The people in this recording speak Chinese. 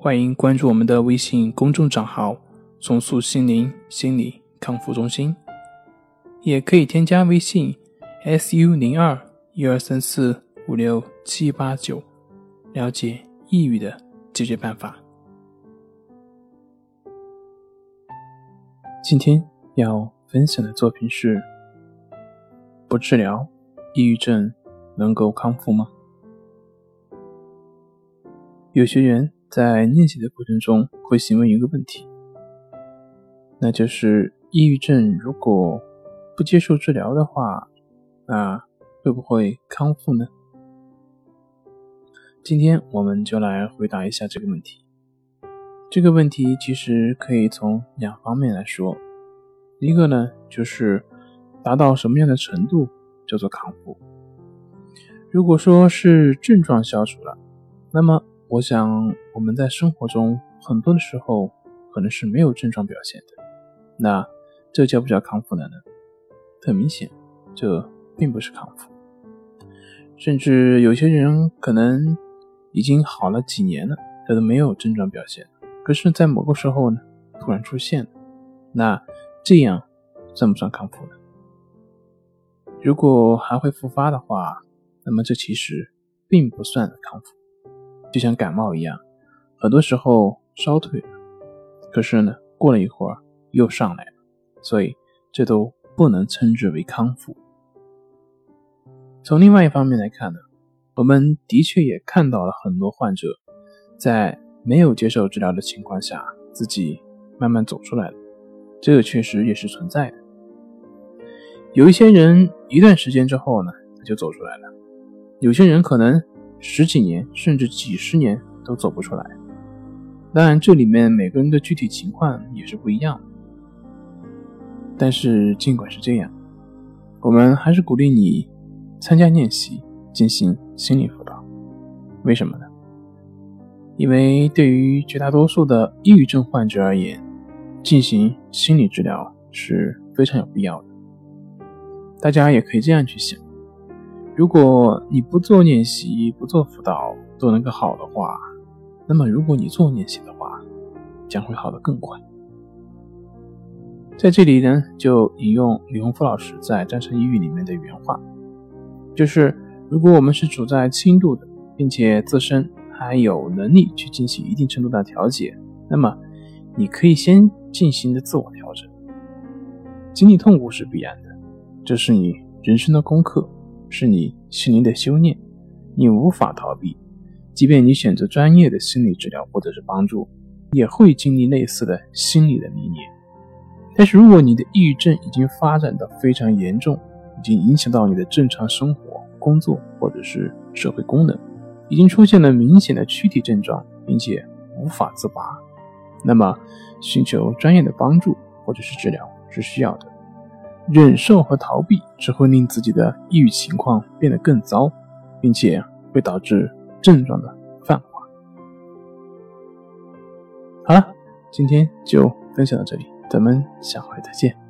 欢迎关注我们的微信公众账号“重塑心灵心理康复中心”，也可以添加微信 “su 零二一二三四五六七八九”了解抑郁的解决办法。今天要分享的作品是：不治疗，抑郁症能够康复吗？有学员。在练习的过程中，会询问一个问题，那就是抑郁症如果不接受治疗的话，那会不会康复呢？今天我们就来回答一下这个问题。这个问题其实可以从两方面来说，一个呢就是达到什么样的程度叫做康复。如果说是症状消除了，那么。我想，我们在生活中很多的时候可能是没有症状表现的，那这叫不叫康复了呢？很明显，这并不是康复。甚至有些人可能已经好了几年了，他都没有症状表现，可是，在某个时候呢，突然出现了，那这样算不算康复呢？如果还会复发的话，那么这其实并不算康复。就像感冒一样，很多时候烧退了，可是呢，过了一会儿又上来了，所以这都不能称之为康复。从另外一方面来看呢，我们的确也看到了很多患者在没有接受治疗的情况下，自己慢慢走出来了，这个确实也是存在的。有一些人一段时间之后呢，他就走出来了，有些人可能。十几年甚至几十年都走不出来，当然这里面每个人的具体情况也是不一样的。但是尽管是这样，我们还是鼓励你参加练习，进行心理辅导。为什么呢？因为对于绝大多数的抑郁症患者而言，进行心理治疗是非常有必要的。大家也可以这样去想。如果你不做练习、不做辅导都能够好的话，那么如果你做练习的话，将会好得更快。在这里呢，就引用李洪福老师在《战胜抑郁》里面的原话，就是如果我们是处在轻度的，并且自身还有能力去进行一定程度的调节，那么你可以先进行的自我调整。经历痛苦是必然的，这是你人生的功课。是你心灵的修炼，你无法逃避。即便你选择专业的心理治疗或者是帮助，也会经历类似的心理的历练。但是，如果你的抑郁症已经发展的非常严重，已经影响到你的正常生活、工作或者是社会功能，已经出现了明显的躯体症状，并且无法自拔，那么寻求专业的帮助或者是治疗是需要的。忍受和逃避只会令自己的抑郁情况变得更糟，并且会导致症状的泛化。好了，今天就分享到这里，咱们下回再见。